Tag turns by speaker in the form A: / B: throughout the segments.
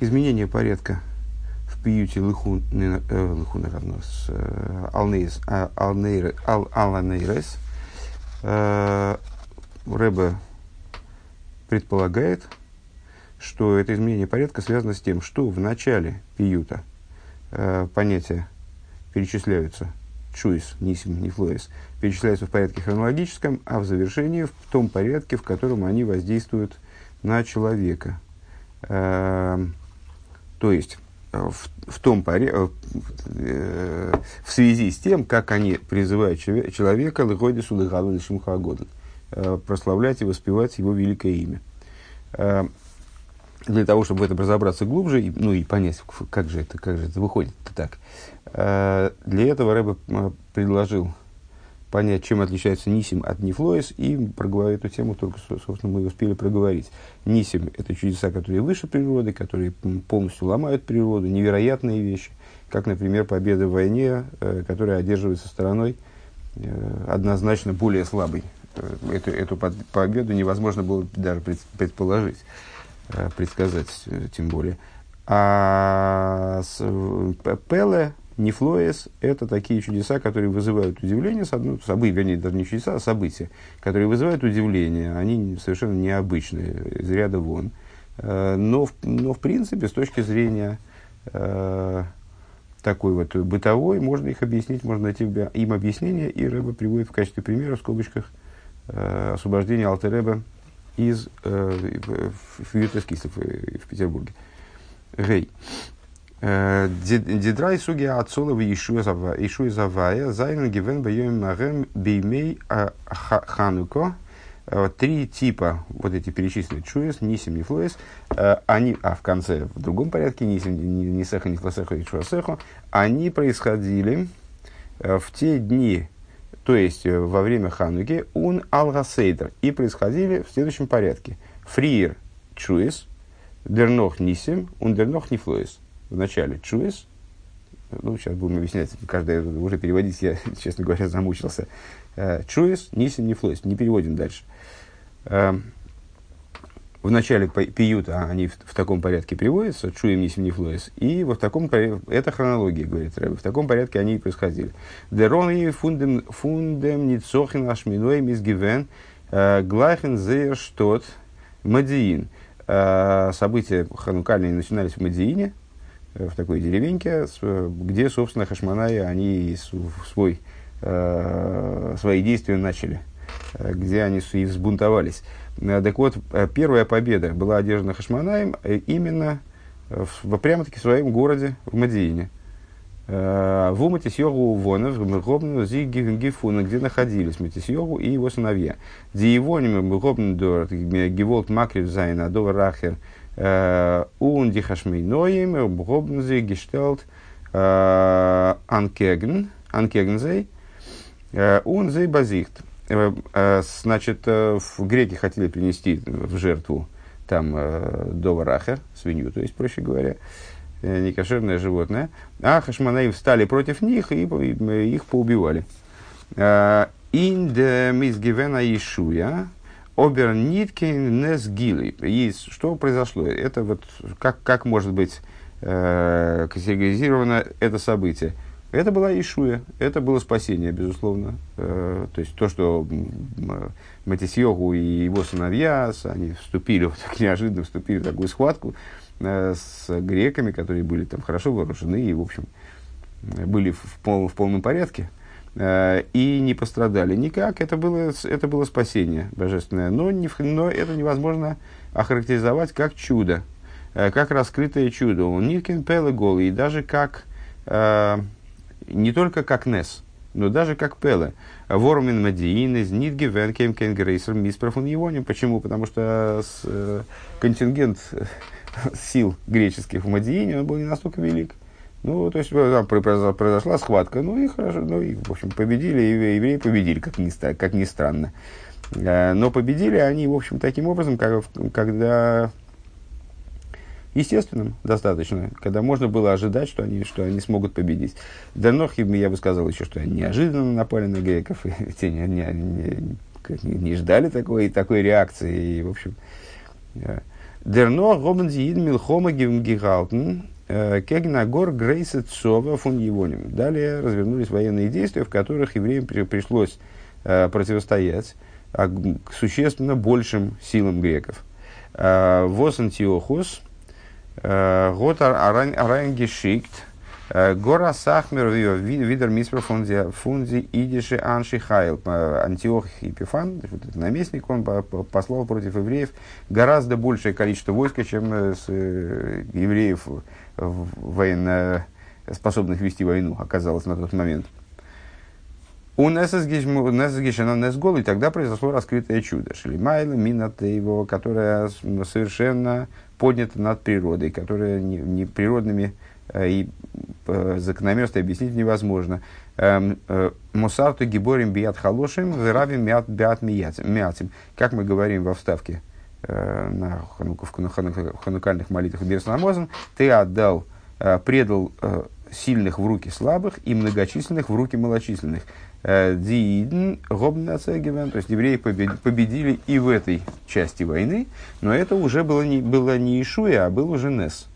A: изменение порядка в пиюте Лыхун, э, Лыхун равно с э, Алнейрес, а, Аланейрес, э, Рэбе предполагает, что это изменение порядка связано с тем, что в начале пиюта э, понятия перечисляются чуис, нисим, нифлоис, перечисляются в порядке хронологическом, а в завершении в том порядке, в котором они воздействуют на человека. Э, то есть, э, в, в том порядке, э, в связи с тем, как они призывают человека лыходису лыгалу шимхагоден, э, прославлять и воспевать его великое имя. Э, для того, чтобы в этом разобраться глубже, и, ну и понять, как же это, как же это выходит так. Для этого Рэбе э, предложил понять, чем отличается Нисим от Нефлоис, и проговорить эту тему только, собственно, мы успели проговорить. Нисим – это чудеса, которые выше природы, которые полностью ломают природу, невероятные вещи, как, например, победа в войне, э, которая одерживается стороной однозначно более слабой. Эту, эту победу невозможно было даже предположить. Э, предсказать, э, тем более. А э, Пеле, Нефлоес – это такие чудеса, которые вызывают удивление, ну, события, вернее, даже не чудеса, а события, которые вызывают удивление. Они совершенно необычные, из ряда вон. Но, но в принципе, с точки зрения такой вот бытовой, можно их объяснить, можно найти им объяснение, и Рэба приводит в качестве примера в скобочках освобождение Алтереба из э, в Ютескисов в Петербурге. Гей. Э, Дидрай суги отцолова Ишуя Завая, Зайну Гивен Байоим Магем Беймей а, Хануко. Э, три типа, вот эти перечисленные чуес, нисим, нефлоес, они, а в конце, в другом порядке, нисим, нисеха, нефлосеха и чуасеха, они происходили в те дни, то есть э, во время Хануки, он ал и происходили в следующем порядке. Фриер чуис, дернох нисим, он дернох нифлоис. В начале чуис, ну, сейчас будем объяснять, каждое уже переводить, я, честно говоря, замучился. Э, чуис, нисим, нифлоис. Не переводим дальше. Эм, в начале пиюта они в, в таком порядке приводятся, чуем нисим нефлоис, и вот в таком это хронология, говорит Рэбе, в таком порядке они и происходили. Дерон и фундем, фундем ницохин ашминой мизгивен э, глахен зейр штот мадиин. Э, события ханукальные начинались в Мадиине, э, в такой деревеньке, где, собственно, хашманаи, они свой, свои действия начали, где они и взбунтовались. Э, так вот, э, первая победа была одержана Хашманаем э, именно в, прямо-таки в своем городе, в Мадиине. В Уматисьогу Вонов, Мегобну, Зигифуна, где находились Матисьогу и его сыновья. Диевоним Мегобну Дор, Геволт Макрив Зайн, Адова Рахер, Ун Дихашмейноим, Мегобну Зигештелт, Анкеген, Анкегензей, Ун Зей Базихт. Э, э, значит, э, в греки хотели принести в жертву там доварахер, свинью, то есть, проще говоря, некошерное животное. А хашманаим встали против них и их поубивали. Инде мизгивена Ишуя, обер ниткин несгили. И что произошло? Это вот как, как может быть э, категоризировано это событие? Это была Ишуя, это было спасение, безусловно. Э, то есть то, что Матисьогу и его сыновья, они вступили, вот так неожиданно вступили в такую схватку э, с греками, которые были там хорошо вооружены и, в общем, были в, пол, в полном порядке э, и не пострадали никак. Это было, это было спасение божественное. Но, не, но это невозможно охарактеризовать как чудо, э, как раскрытое чудо. Он Ниткин голый, и даже как э, не только как Нес, но даже как Пеле. Вормин Мадиин из Нидги Венкем Кенгрейсер Миспрофун Евоним. Почему? Потому что э, контингент сил греческих в Мадиине он был не настолько велик. Ну, то есть там произошла схватка, ну и хорошо, ну и, в общем, победили, и евреи победили, как ни, как ни странно. Э, но победили они, в общем, таким образом, как, когда естественным достаточно, когда можно было ожидать, что они, что они смогут победить. Данохи, я бы сказал еще, что они неожиданно напали на греков, и те не, не, не, не ждали такой, такой реакции. И, в общем, Дерно гобензиид милхома гигалтен кегнагор грейса цова фун Евоним. Далее развернулись военные действия, в которых евреям пришлось противостоять существенно большим силам греков. Вос Антиохус, год Арангешикт, Гора Сахмер, Видер Миспер Фунзи Идиши Анши Хайл. Антиох Епифан, наместник, он послал против евреев гораздо большее количество войска, чем с евреев военно способных вести войну оказалось на тот момент. У Несгишена Несгол, и тогда произошло раскрытое чудо. Шелимайла его, которое совершенно поднято над природой, которое не, не природными э, и э, закономерности объяснить невозможно. Эм, э, Мусарту гиборим бият халошим, веравим биат миятим. Как мы говорим во вставке на, ханукальных молитвах Берсламозен, ты отдал, предал сильных в руки слабых и многочисленных в руки малочисленных. Диидн гобнацегивен, то есть евреи победили и в этой части войны, но это уже было не, было не Ишуя, а был уже Нес.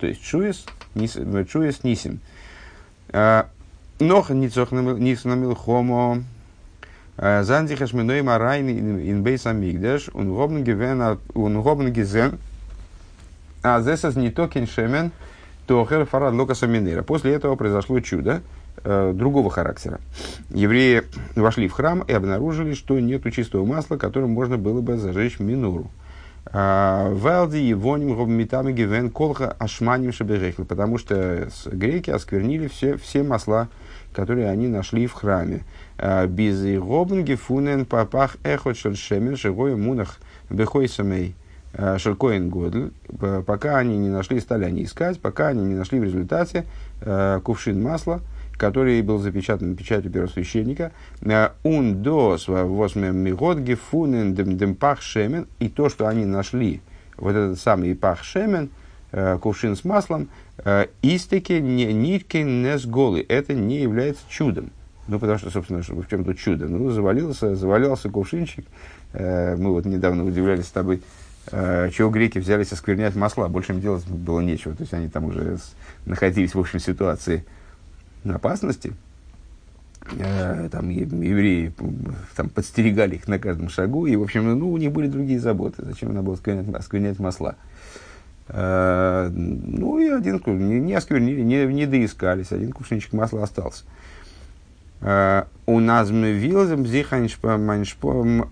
A: То есть Шуес, нис, Шуес Нисим. Нох Ницохнамил Хомо Зандиха Шминой Марайн Инбейс Амигдеш Он Гобн Гизен А Зесас не токен шемен Тохер Фарад Локаса Минера. После этого произошло чудо э, другого характера. Евреи вошли в храм и обнаружили, что нет чистого масла, которым можно было бы зажечь минору. А, Валди и воним гобмитами гивен колха ашманим шаберехли, потому что греки осквернили все, все масла, которые они нашли в храме. А, Без гефунен папах эхот шершемен шегой мунах бехой самей а, шеркоин годль, пока они не нашли, стали они искать, пока они не нашли в результате кувшин масла, который был запечатан печатью первосвященника, «Ун э, дос восьме мигот гефунен дем пах шемен», и то, что они нашли, вот этот самый пах шемен, э, кувшин с маслом, э, истеки не нитки не с голы. Это не является чудом. Ну, потому что, собственно, в чем тут чудо? Ну, завалился, завалялся кувшинчик. Мы вот недавно удивлялись с тобой, чего греки взялись осквернять масла. Больше им делать было нечего. То есть они там уже находились в общей ситуации – опасности, э, там евреи там, подстерегали их на каждом шагу, и, в общем, ну, у них были другие заботы. Зачем надо было осквернять, осквернять масла? Э, ну, и один не, не осквернили, не, не доискались, один кувшинчик масла остался. Э, у нас мы вилзем зих айншпарн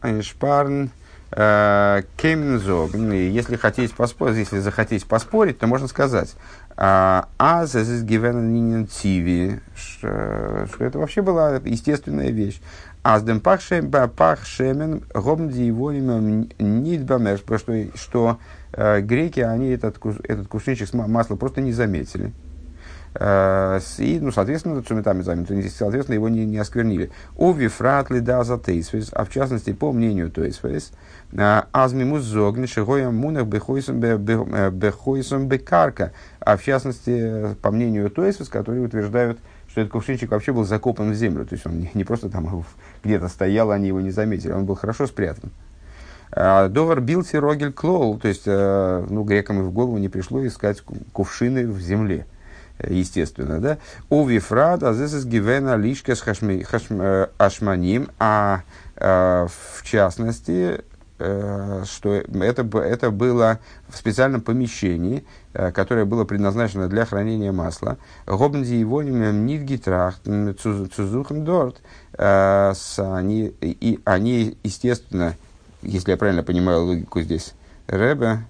A: кемензог. Если хотите поспорить, если захотите поспорить, то можно сказать, а это что это вообще была естественная вещь. А с дем пахшемен гомди его нидбамеш, что, что э, греки, они этот, этот кувшинчик масла просто не заметили. Э, и, ну, соответственно, цумитами заметили, соответственно, его не, не осквернили. Уви фратли да за тейсвейс, а в частности, по мнению тейсвейс, э, азмимус зогни шигоя мунах бехойсом бекарка, а в частности, по мнению тейсвейс, которые утверждают, что этот кувшинчик вообще был закопан в землю, то есть он не, просто там где-то стоял, они его не заметили, он был хорошо спрятан. Э, Довар билти рогель клоул, то есть, ну, грекам и в голову не пришло искать кувшины в земле естественно, да. У Вифрад, а здесь Гивена лишка с э, ашманим, а э, в частности, э, что это, это было в специальном помещении, которое было предназначено для хранения масла. Гобнди его нидгитрах цузухен дорт. Они, и они, естественно, если я правильно понимаю логику здесь, Рэбе,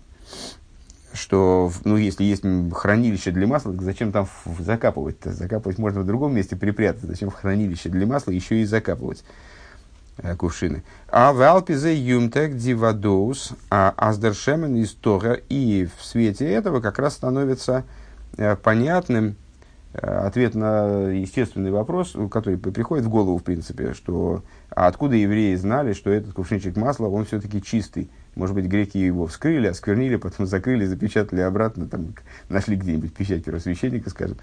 A: что, ну, если есть хранилище для масла, так зачем там закапывать-то? Закапывать можно в другом месте припрятать. Зачем в хранилище для масла еще и закапывать э, кувшины? А в Алпизе юмтек дивадоус, аздершемен из Тора. И в свете этого как раз становится э, понятным э, ответ на естественный вопрос, который приходит в голову, в принципе, что а откуда евреи знали, что этот кувшинчик масла, он все-таки чистый, Может быть, греки его вскрыли, осквернили, потом закрыли, запечатали обратно, там, нашли где-нибудь печать первосвященника, скажем,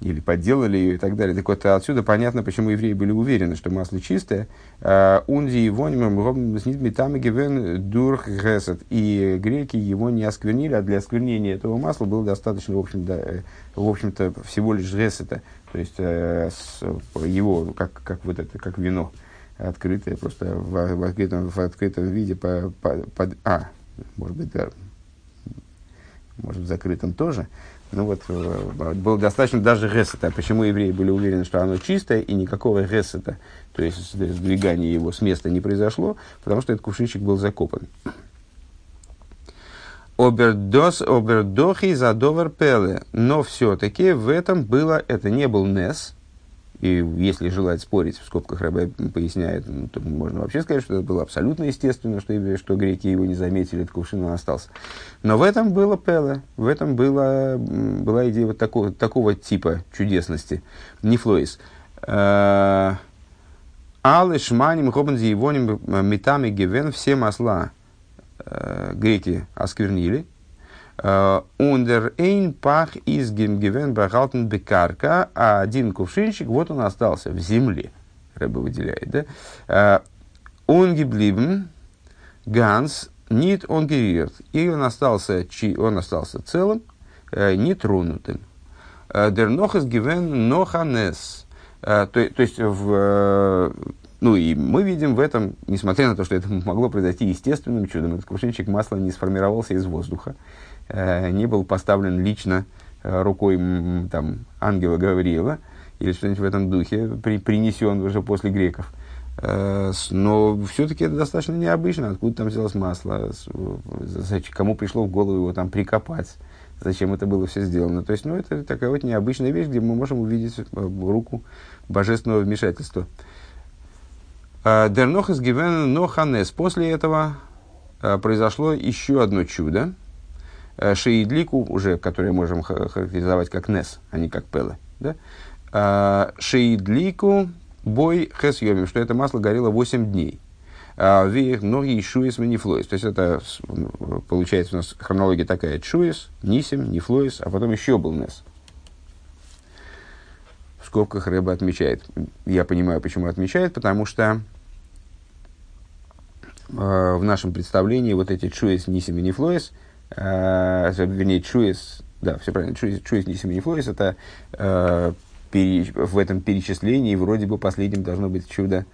A: или подделали ее и так далее. Так вот, отсюда понятно, почему евреи были уверены, что масло чистое. А, Унди его метами гивен дурх гесет. И греки его не осквернили, а для осквернения этого масла было достаточно, в общем, да, э, в общем-то, всего лишь гесета. То есть, э, его, как, как вот это, как вино открытое, просто в, в, открытом, в открытом виде, по, по, под, а, может быть, да, может, в закрытом тоже. Ну вот, э, было достаточно даже гесета. Почему евреи были уверены, что оно чистое, и никакого гесета, то есть сдвигания его с места не произошло, потому что этот кувшинчик был закопан. Обердос, обердохи задовар пеле. Но все-таки в этом было, это не был Нес, и если желать спорить, в скобках Рэбе поясняет, ну, то можно вообще сказать, что это было абсолютно естественно, что, что греки его не заметили, кувшин он остался. Но в этом было пеле, в этом было, была идея вот такого, такого типа чудесности. Нефлоис. Э, Аллы, шманим, хобанзи, ивоним, метами, гевен, все масла э, греки осквернили, Ундер эйн пах из гемгивен бахалтен бекарка, а один кувшинчик, вот он остался в земле. Рэба выделяет, да? Он ганс, нит он гериерт. И он остался, он остался целым, нетронутым. Дер нохас гивен ноханес. То, то есть, в, ну и мы видим в этом, несмотря на то, что это могло произойти естественным чудом, этот кувшинчик масла не сформировался из воздуха. Э, не был поставлен лично э, рукой там, ангела Гавриила или что-нибудь в этом духе, при, принесен уже после греков. Э, но все-таки это достаточно необычно. Откуда там взялось масло? Кому пришло в голову его там прикопать? Зачем это было все сделано? То есть, ну, это такая вот необычная вещь, где мы можем увидеть руку божественного вмешательства. Дернохас гивен ноханес. После этого произошло еще одно чудо. Э, шеидлику, уже, которые можем характеризовать как Нес, а не как Пеле. Да? Э, шеидлику бой хес йомим, что это масло горело 8 дней. А, Вех многие шуис нефлоис. То есть это получается у нас хронология такая. Шуис, нисим, нефлоис, а потом еще был Нес. В скобках рыба отмечает. Я понимаю, почему отмечает, потому что э, в нашем представлении вот эти шуис, нисим и э, вернее, чуис, да, все правильно, чуис, чуис не флорис, это э, пере, в этом перечислении вроде бы последним должно быть чудо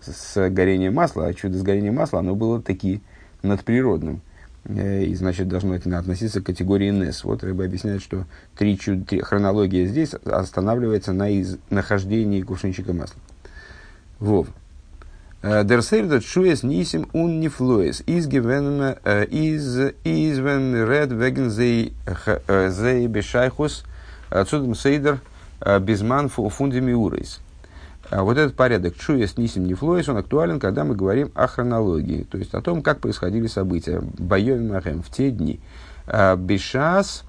A: с горением масла, а чудо с горением масла, оно было таки надприродным. Э, и, значит, должно это относиться к категории НЕС. Вот Рыба объясняет, что три чуд... три, хронология здесь останавливается на из... нахождении кувшинчика масла. Вов. Der Seder Schues Nisim un Niflues is given is is when red wegen sie sie bescheichus zu dem Seder Безман фундами урейс. Вот этот порядок Чуес Нисим Нифлоис, он актуален, когда мы говорим о хронологии, то есть о том, как происходили события Байовим Махем в те дни. Бешас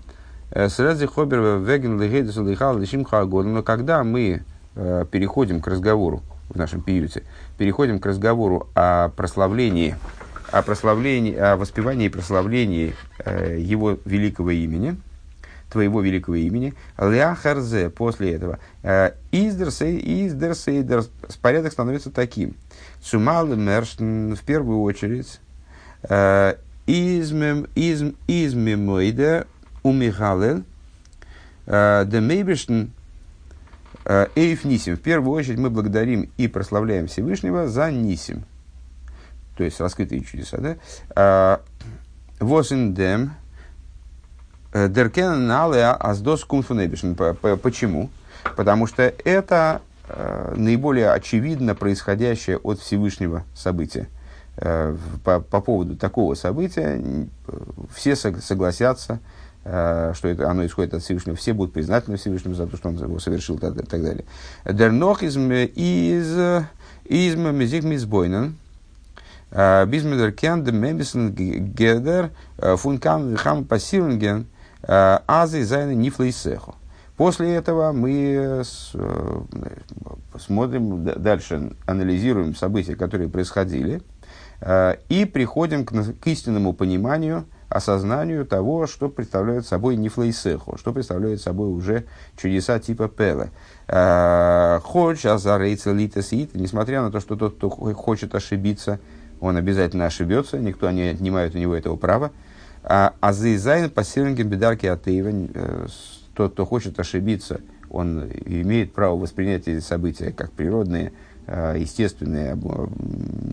A: Срази Хобер Веген Легейдус Лихал Лишим Но когда мы переходим к разговору в нашем пиюте, переходим к разговору о прославлении, о прославлении, о воспевании и прославлении э, его великого имени, твоего великого имени, ляхарзе, после этого, э, издерсейдер, порядок становится таким. Сумал мерштн, в первую очередь, э, измем, изм, измемойде умихалел, э, демейбештн, Э, Эйф Нисим. В первую очередь мы благодарим и прославляем Всевышнего за Нисим. То есть раскрытые чудеса. Да? Э, Восиндем. Э, Деркен налеа аздос кунфунебишн. Почему? Потому что это наиболее очевидно происходящее от Всевышнего события. По, по поводу такого события все согласятся, Э, что это, оно исходит от Всевышнего, все будут признательны Всевышнему за то, что он его совершил и так, так далее. Дернох из из из мезик мизбойнен. Э, Бизмедер кен де мемисен гедер э, фун кам хам пассивнген азы зайны нифлейсехо. После этого мы смотрим дальше, анализируем события, которые происходили. И приходим к, к истинному пониманию, осознанию того, что представляет собой нефлейсеху, что представляет собой уже чудеса типа Пеле. Хоч, азарейца, литасит, несмотря на то, что тот, кто хочет ошибиться, он обязательно ошибется, никто не отнимает у него этого права. А зайзайн по бедарки атеева, тот, кто хочет ошибиться, он имеет право воспринять эти события как природные, а, естественные,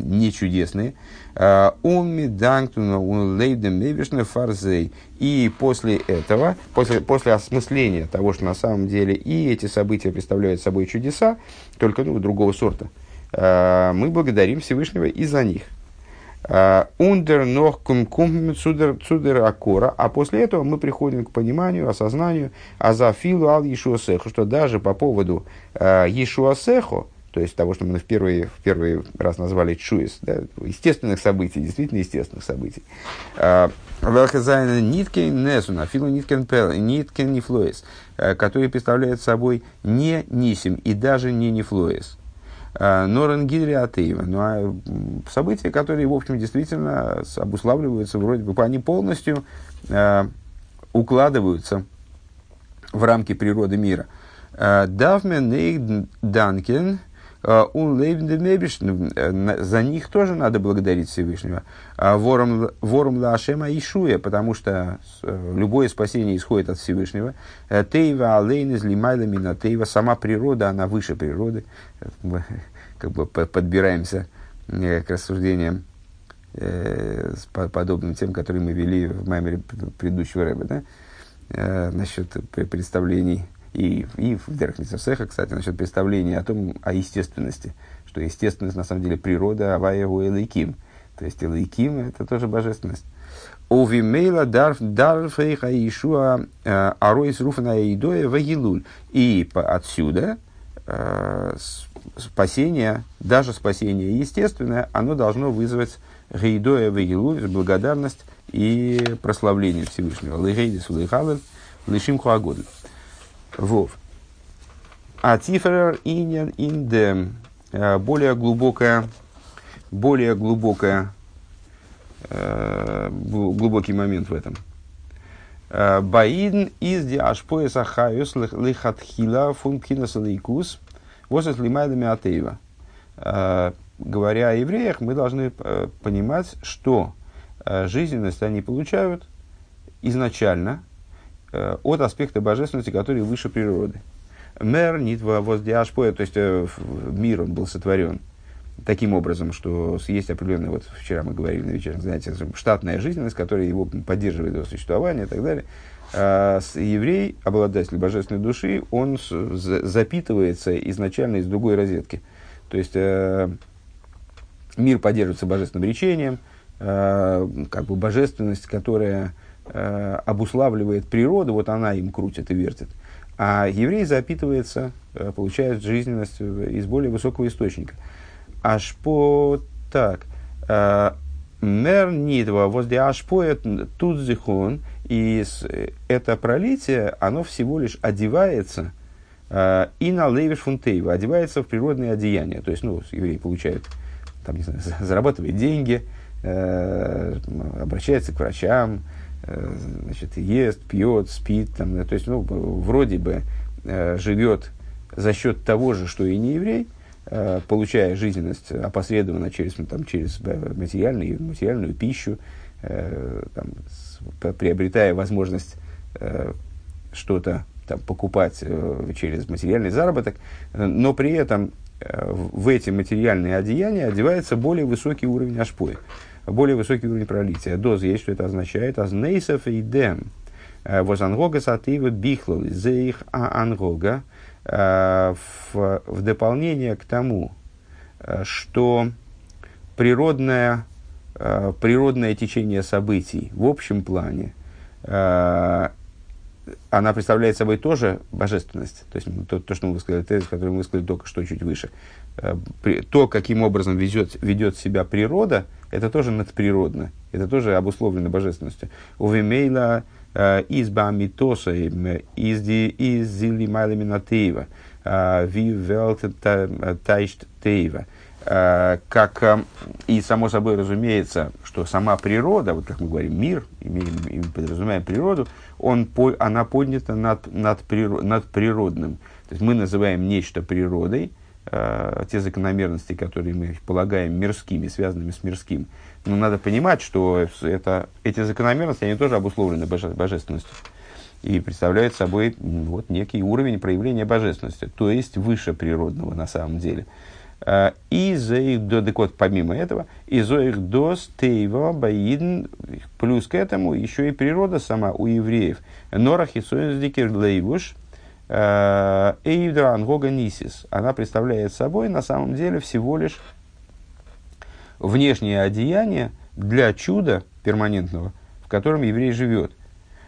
A: не чудесные. А, Умми данктуна лейдем фарзей. И после этого, после, после осмысления того, что на самом деле и эти события представляют собой чудеса, только ну, другого сорта, мы благодарим Всевышнего и за них. Ундер нох кум цудер акора. А после этого мы приходим к пониманию, осознанию, а за филу ал Ешуасеху, что даже по поводу Ешуасеху, то есть того, что мы в первый, в первый раз назвали чуис, да, естественных событий, действительно естественных событий. Велхазайна ниткен несуна, филу ниткен пел, ниткен нефлоис, который представляет собой не нисим и даже не нефлоис. Норен Гидри Атеева. Ну, а события, которые, в общем, действительно обуславливаются, вроде бы, они полностью э, укладываются в рамки природы мира. Давмен Нейк Данкен, он за них тоже надо благодарить Всевышнего. Вором, вором лашема ишуя, потому что любое спасение исходит от Всевышнего. Тейва алейн из лимайла тейва, сама природа, она выше природы. Как бы подбираемся к рассуждениям э, подобным тем, которые мы вели в маймере предыдущего рэба, да? Э, насчет представлений и, и в Дерхмитсерсеха, кстати, насчет представления о том, о естественности, что естественность на самом деле природа Аваеву Элайким. То есть Элайким это тоже божественность. Овимейла дарфейха Ишуа э, Аройс Руфана Идоя Вагилуль. И отсюда э, спасение, даже спасение естественное, оно должно вызвать Гейдоя Вагилуль, благодарность и прославление Всевышнего. Лейгейдис Лейхалев, Лишим Хуагодль. Вов. А цифр иньян индем. Э, более глубокая, более глубокая, э, глубокий момент в этом. Э, Баидн из диашпоеса хаюс лихатхила функинас лейкус восес лимайдами атеева. Говоря о евреях, мы должны понимать, что жизненность они получают изначально – от аспекта божественности, который выше природы. Мэр нитва воздиашпоя, то есть э, мир он был сотворен таким образом, что есть определенная, вот вчера мы говорили на вечернем занятии, штатная жизненность, которая его поддерживает его существование и так далее. А еврей, обладатель божественной души, он запитывается изначально из другой розетки. То есть э, мир поддерживается божественным речением, э, как бы божественность, которая э, обуславливает природу, вот она им крутит и вертит. А еврей запитывается, э, получает жизненность из более высокого источника. Аж по так. Э, Мер нидва возле ашпоет тут зихон, и это пролитие, оно всего лишь одевается э, и на левиш фунтейва, одевается в природные одеяния. То есть, ну, еврей получает, там, не знаю, зарабатывает деньги, э, обращается к врачам, Э, значит, ест, пьет, спит, там, то есть, ну, вроде бы э, живет за счет того же, что и не еврей, э, получая жизненность опосредованно через, ну, там, через материальную, материальную пищу, там, приобретая возможность что-то там, покупать через материальный заработок, но при этом в эти материальные одеяния одевается более высокий уровень ашпоя более высокий уровень пролития. Доз есть, что это означает. Аз нейсов и дем. Э, Возангога сатива бихлал зеих а ангога. Э, в, в дополнение к тому, э, что природное, природное течение событий в общем плане, она представляет собой тоже божественность. То есть то, то что мы высказали, тезис, который мы высказали только что чуть выше. То, каким образом ведет, ведет себя природа, это тоже надприродно, это тоже обусловлено божественностью. Увемейла э, изба митоса из зили майлами на ви тайшт тейва. Э, как и само собой разумеется, что сама природа, вот как мы говорим, мир, имеем, подразумеваем природу, он, она поднята над, над, над природным. То есть мы называем нечто природой, э, те закономерности, которые мы полагаем мирскими, связанными с мирским. Но надо понимать, что это, эти закономерности, они тоже обусловлены боже, божественностью. И представляют собой вот, некий уровень проявления божественности, то есть выше природного на самом деле. Э, и за их до, так вот, помимо этого, и за их до стейва баидн, плюс к этому еще и природа сама у евреев. Норах и союздикер лейвуш, э, нисис. Она представляет собой на самом деле всего лишь внешнее одеяние для чуда перманентного, в котором еврей живет.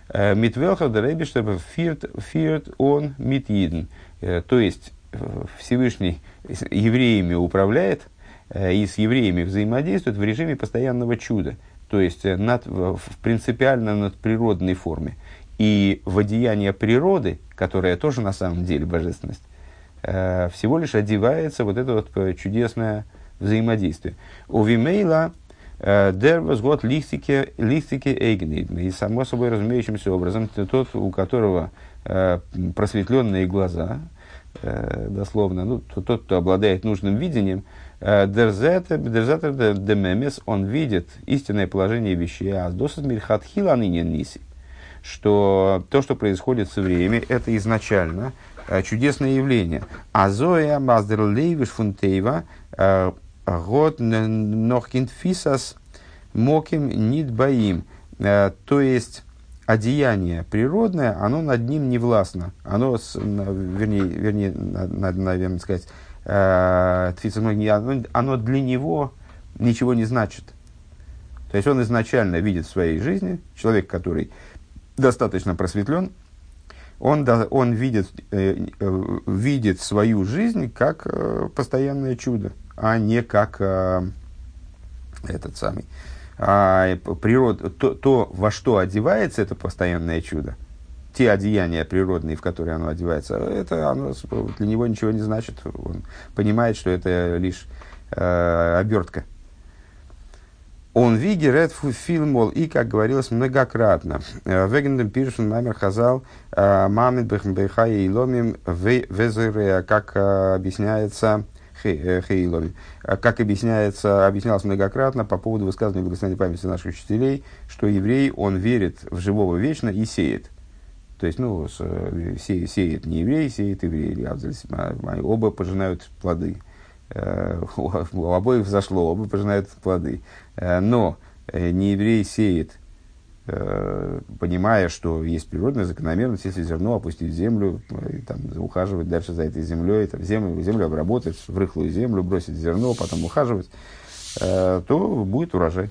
A: Э, Митвелха деребиштер фирт, фирт он митиден. То есть, Всевышний евреями управляет э, и с евреями взаимодействует в режиме постоянного чуда, то есть э, над, в принципиально над природной форме. И в одеяние природы, которая тоже на самом деле божественность, э, всего лишь одевается вот это вот чудесное взаимодействие. У Вимейла Дер возгод лихтики эйгнейд. И само собой разумеющимся образом, тот, у которого просветленные глаза, дословно, ну, тот, кто обладает нужным видением, э, дерзетер демемес, он видит истинное положение вещей, а досад мирхатхила ныне ниси, что то, что происходит со временем, это изначально э, чудесное явление. А зоя маздер лейвиш фунтейва год нохкинфисас моким нит боим. То есть, одеяние природное, оно над ним не властно. Оно, с, вернее, вернее надо, наверное, сказать, э, оно, оно для него ничего не значит. То есть он изначально видит в своей жизни, человек, который достаточно просветлен, он, да, он видит, э, э, видит свою жизнь как э, постоянное чудо, а не как э, этот самый, а, природа, то, то, во что одевается это постоянное чудо, те одеяния природные, в которые оно одевается, это оно, для него ничего не значит. Он понимает, что это лишь э, обертка. Он вигерет фильмол и, как говорилось многократно, э, Вегендем пишет Маймер Хазал, э, Мамит Бехмбеха и Ломим Везере, как э, объясняется Хейлови. А как объясняется, объяснялось многократно по поводу высказывания благословенной памяти наших учителей, что еврей, он верит в живого вечно и сеет. То есть, ну, се, сеет не еврей, сеет еврей. Оба пожинают плоды. Э, у обоих взошло, оба пожинают плоды. Э, но э, не еврей сеет Э, понимая, что есть природная закономерность, если зерно опустить в землю, и, там, ухаживать дальше за этой землей, там, землю, землю обработать, в рыхлую землю, бросить зерно, потом ухаживать, э, то будет урожай.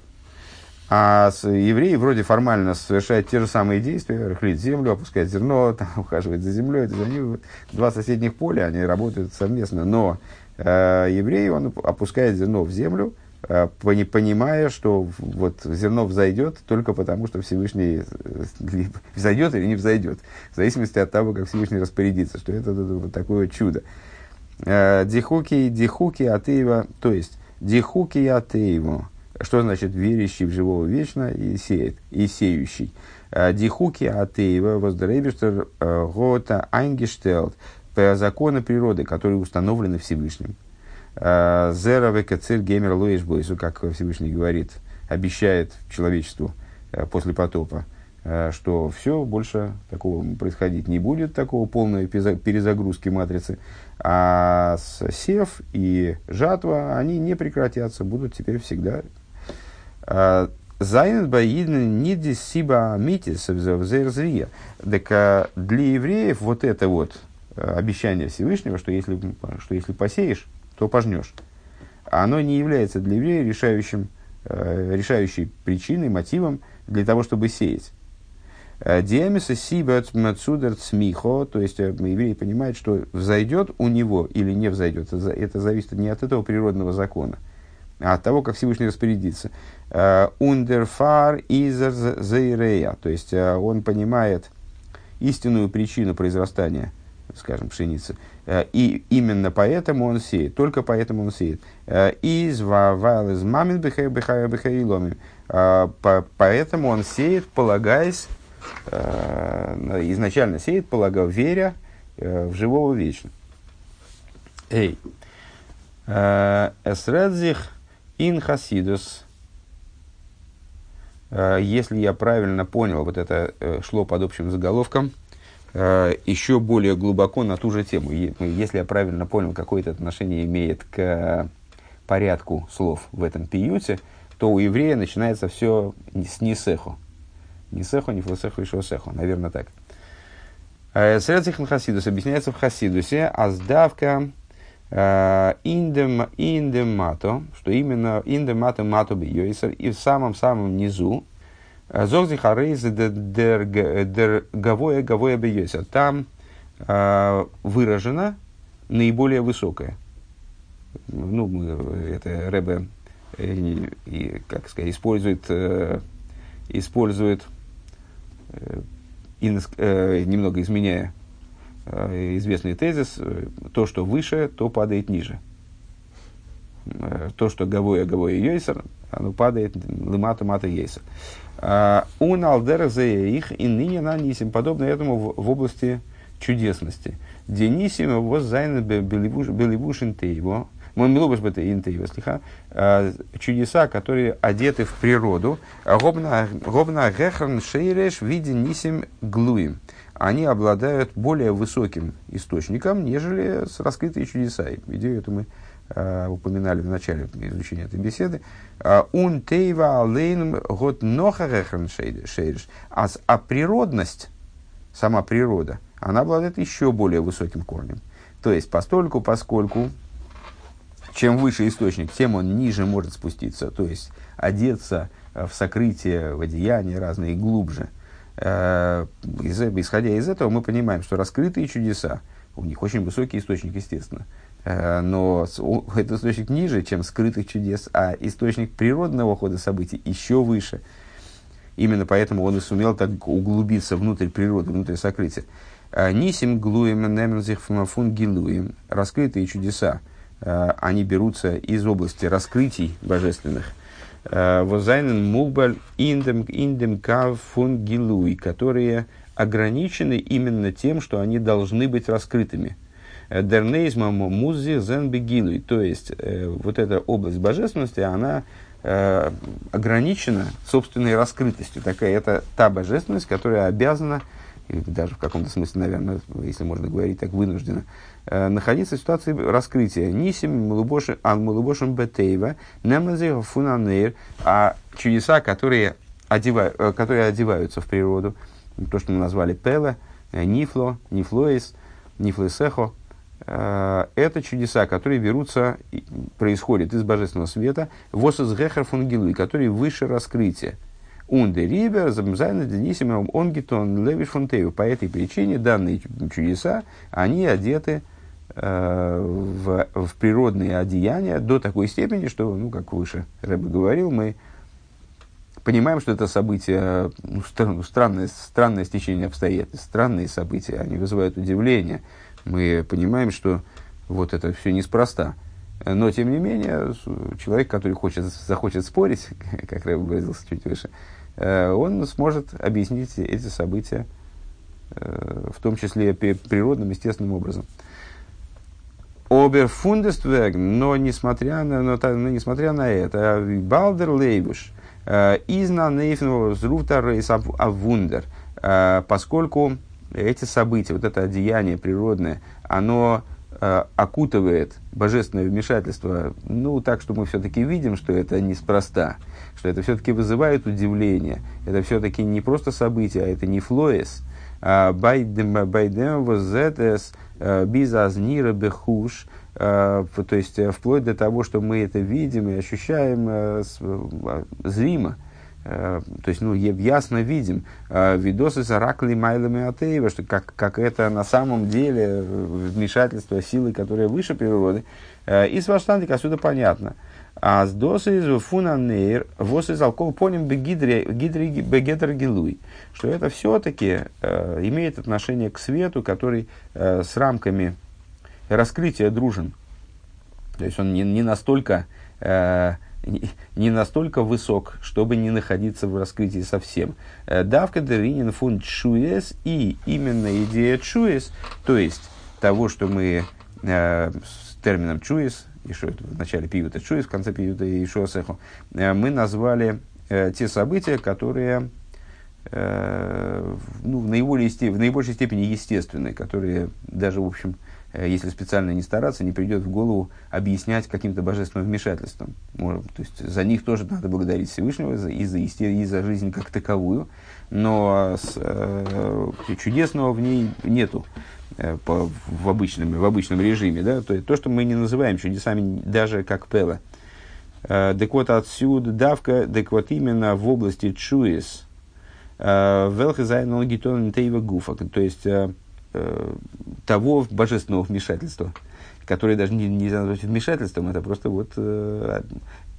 A: А с, евреи вроде формально совершают те же самые действия, рыхлить землю, опускать зерно, там, ухаживать за землей, за ним. Два соседних поля, они работают совместно, но э, еврей, он опускает зерно в землю, Э, понимая, что вот зерно взойдет только потому, что Всевышний э, взойдет или не взойдет, в зависимости от того, как Всевышний распорядится, что это, это вот такое чудо. Э, дихуки, дихуки атеева, то есть дихуки атееву, что значит верящий в живого вечно и сеет, и сеющий. Дихуки атеева воздребиштер гота айнгештелт, законы природы, которые установлены Всевышним. Зера векацель геймер луиш бойсу, как Всевышний говорит, обещает человечеству э, после потопа, э, что все, больше такого происходить не будет, такого полной перезагрузки матрицы. А сев и жатва, они не прекратятся, будут теперь всегда. Э, Зайнет баидн нидис сиба митис взерзвия. Так для евреев вот это вот обещание Всевышнего, что если, что если посеешь, то пожнешь. А оно не является для еврея решающим, э, решающей причиной, мотивом для того, чтобы сеять. Э, Диамиса сибет мацудер цмихо, то есть э, еврей понимает, что взойдет у него или не взойдет. Это, зависит не от этого природного закона, а от того, как Всевышний распорядится. Ундерфар изер зейрея, то есть он понимает истинную причину произрастания скажем, пшеницы. И именно поэтому он сеет, только поэтому он сеет. Из вавал из мамин бихаиломим. Поэтому он сеет, полагаясь, изначально сеет, полагая, веря в живого вечно. Эй. Эсредзих ин хасидус. Если я правильно понял, вот это шло под общим заголовком – Э, еще более глубоко на ту же тему. Если я правильно понял, какое это отношение имеет к порядку слов в этом пиюте, то у еврея начинается все с нисеху. Нисеху, не флосеху и шосеху. Наверное, так. Э, Средзихан Хасидус объясняется в Хасидусе, а сдавка э, индем, индем что именно индем мато мато бьёйсер, и в самом-самом низу, Зогзи харейз дер гавоя гавоя бейося. Там э, выражено наиболее высокое. Ну, это Рэбе, и, и, как сказать, использует, э, использует э, э, немного изменяя э, известный тезис, э, то, что выше, то падает ниже. Э, то, что гавоя гавоя йойсер, оно падает лымата мата. Он алдер их и ныне нанисим, подобно этому в, в области чудесности. Денисим его зайна беливушин тейво, бы интейво, слиха, чудеса, которые одеты в природу, гобна гехран шейреш виде нисим глуим. Они обладают более высоким источником, нежели раскрытые чудеса. Идею эту мы упоминали в начале изучения этой беседы, «Ун тейва алейн год нохарехен шейриш». А природность, сама природа, она обладает еще более высоким корнем. То есть, постольку, поскольку, чем выше источник, тем он ниже может спуститься. То есть, одеться в сокрытие, в одеяние разные глубже. Э, исходя из этого, мы понимаем, что раскрытые чудеса, у них очень высокий источник, естественно – Э, но это источник ниже, чем скрытых чудес, а источник природного хода событий еще выше. Именно поэтому он и сумел так углубиться внутрь природы, внутрь сокрытия. Э, Нисим глуем немензих фун гилуем. Раскрытые чудеса, э, они берутся из области раскрытий божественных. Возайнен мулбаль индем индем кав фун гилуй, которые ограничены именно тем, что они должны быть раскрытыми – Дернейзма музи зен бегилуй. То есть, э, вот эта область божественности, она э, ограничена собственной раскрытостью. Такая, это та божественность, которая обязана, даже в каком-то смысле, наверное, если можно говорить так, вынуждена, э, находиться в ситуации раскрытия. Нисим мулубошим бетейва, немазеха фунанейр, а чудеса, которые, одевают, которые одеваются в природу, то, что мы назвали пеле, э, нифло, нифлоис, нифлесехо, это чудеса, которые берутся, происходят из божественного света, восос гехер фунгилуй, которые выше раскрытия. Унде рибер, замзайна денисимом онгитон левиш фунтею. По этой причине данные чудеса, они одеты э, в, в природные одеяния до такой степени, что, ну, как выше Рэбе говорил, мы понимаем, что это событие, ну, странное, странное стечение обстоятельств, странные события, они вызывают удивление – мы понимаем, что вот это все неспроста. Но, тем не менее, человек, который хочет, захочет спорить, как я выразился чуть выше, э, он сможет объяснить эти события, э, в том числе природным, естественным образом. Оберфундествег, но несмотря на, но, но несмотря на это, Балдер Лейбуш, э, изна нейфного зрута рейс авундер, поскольку эти события, вот это одеяние природное, оно э, окутывает божественное вмешательство, ну, так, что мы все-таки видим, что это неспроста, что это все-таки вызывает удивление, это все-таки не просто событие, а это не флоес, а байдем возетес э, безазнира бехуш, э, то есть э, вплоть до того, что мы это видим и ощущаем зримо, то есть, ну, ясно видим, э, видосы с Аракли Майлами Атеева, что как, как это на самом деле э, вмешательство силы, которая выше природы. И с Ваштандик отсюда понятно. А с досы из фунанейр, вос из алкоголь поним бегидр гилуй, что это все-таки э, имеет отношение к свету, который э, с рамками раскрытия дружен. То есть он не, не настолько э, не настолько высок, чтобы не находиться в раскрытии совсем. Э, Давка деринин фун чуес и именно идея чуес, то есть того, что мы э, с термином что это в начале пиюта чуес, в конце пиюта и шуасеху, э, мы назвали э, те события, которые э, ну, в, наиболее, в наибольшей степени естественные, которые даже, в общем, Э, если специально не стараться, не придет в голову объяснять каким-то божественным вмешательством. Может, то есть за них тоже надо благодарить Всевышнего и, за, и за жизнь как таковую, но с, э, чудесного в ней нету э, по, в, обычном, в обычном режиме. Да? То, то, что мы не называем чудесами даже как Пела. Э, так вот отсюда давка, так вот именно в области чуис, э, велхизайн логитон гуфа, то есть э, Э, того божественного вмешательства, которое даже не, нельзя назвать вмешательством, это просто вот э,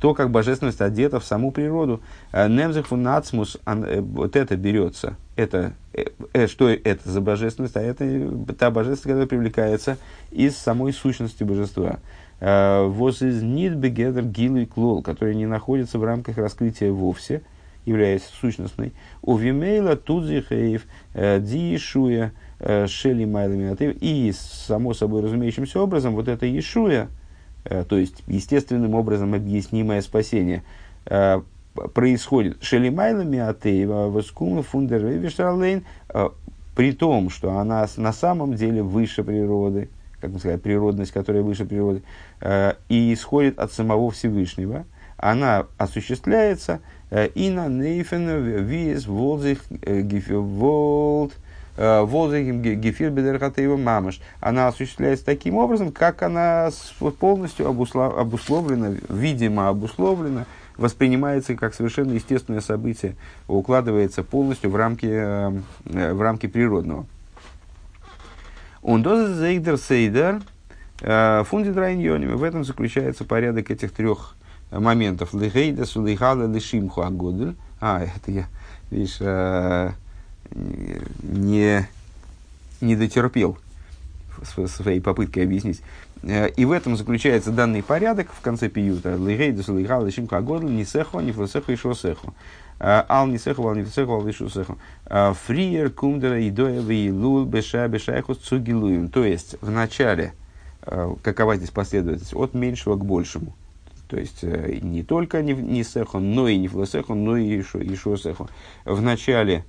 A: то, как божественность одета в саму природу. Э, Немзех нацмус, э, вот это берется, это, э, что это за божественность, а это та божественность, которая привлекается из самой сущности божества. Воз из нидбегедер гилу и клол, которая не находится в рамках раскрытия вовсе, являясь сущностной. У вимейла тудзихеев диишуя, Э, шели майлами и само собой разумеющимся образом вот это Иешуя, э, то есть естественным образом объяснимое спасение, э, происходит. Шели майлами атеева фундер при том, что она на самом деле выше природы, как мы сказали, природность, которая выше природы, и исходит от самого Всевышнего, она осуществляется и на нейфен виес волзих волт Волзегим гефир бедерхатеева мамаш. Она осуществляется таким образом, как она полностью обусловлена, видимо обусловлена, воспринимается как совершенно естественное событие, укладывается полностью в рамки, э, в рамки природного. Он зейдер сейдер э, фунди В этом заключается порядок этих трех моментов. Лихейда сулихала лишимху агодль. А, это я, видишь, э, не, не дотерпел своей попыткой объяснить. Э, и в этом заключается данный порядок в конце пиюта. Лигейдус, лигал, лишимка годл, нисехо, нифлесехо и шосехо. Э, ал нисехо, ал нифлесехо, ал лишусехо. Э, фриер, кумдера, идоева, илул, беша, бешайхус, цугилуем. То есть, в начале, какова здесь последовательность? От меньшего к большему. То есть, не только не сехо, но и не флесехо, но и шосехо. В начале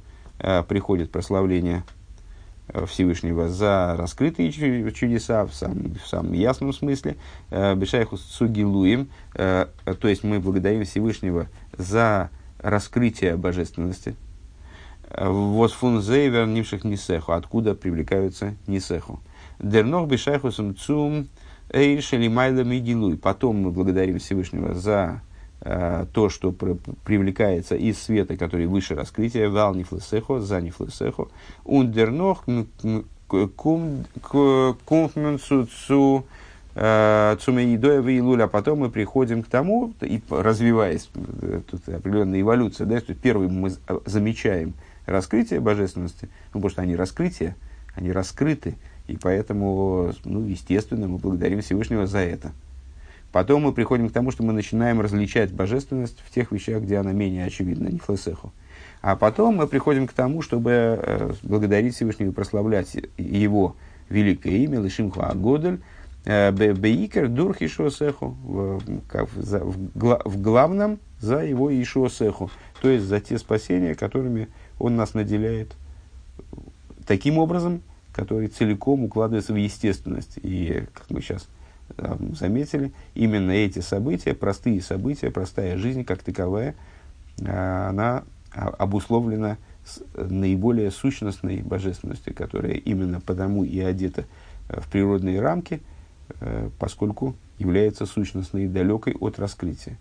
A: приходит прославление э, Всевышнего за раскрытые чудеса в самом, в самом ясном смысле. Э, Бешайху сугилуем, то есть мы благодарим Всевышнего за раскрытие божественности. Восфун зейвер нимших нисеху, откуда привлекаются нисеху. Дернох бешайхусом цум эйшели майла мигилуй. Потом мы благодарим Всевышнего за Э, то, что привлекается из света, который выше раскрытия, вал нифлесехо, за нифлесехо, ундернох кумфменцу э, цумеидоева и луля. А потом мы приходим к тому, и развиваясь, э, тут определенная эволюция, да, что первым мы замечаем раскрытие божественности, ну, потому что они раскрытия, они раскрыты, и поэтому, ну, естественно, мы благодарим Всевышнего за это. Потом мы приходим к тому, что мы начинаем различать божественность в тех вещах, где она менее очевидна, не флесеху. А потом мы приходим к тому, чтобы э, благодарить Всевышнего и прославлять его великое имя, Лишимху Агодель, э, Бейкер Дурх Ишуосеху, в главном за его Ишуосеху, то есть за те спасения, которыми он нас наделяет таким образом, который целиком укладывается в естественность. И, как мы сейчас заметили, именно эти события, простые события, простая жизнь как таковая, а, она обусловлена наиболее сущностной божественностью, которая именно потому и одета э, в природные рамки, э, поскольку является сущностной и далекой от раскрытия.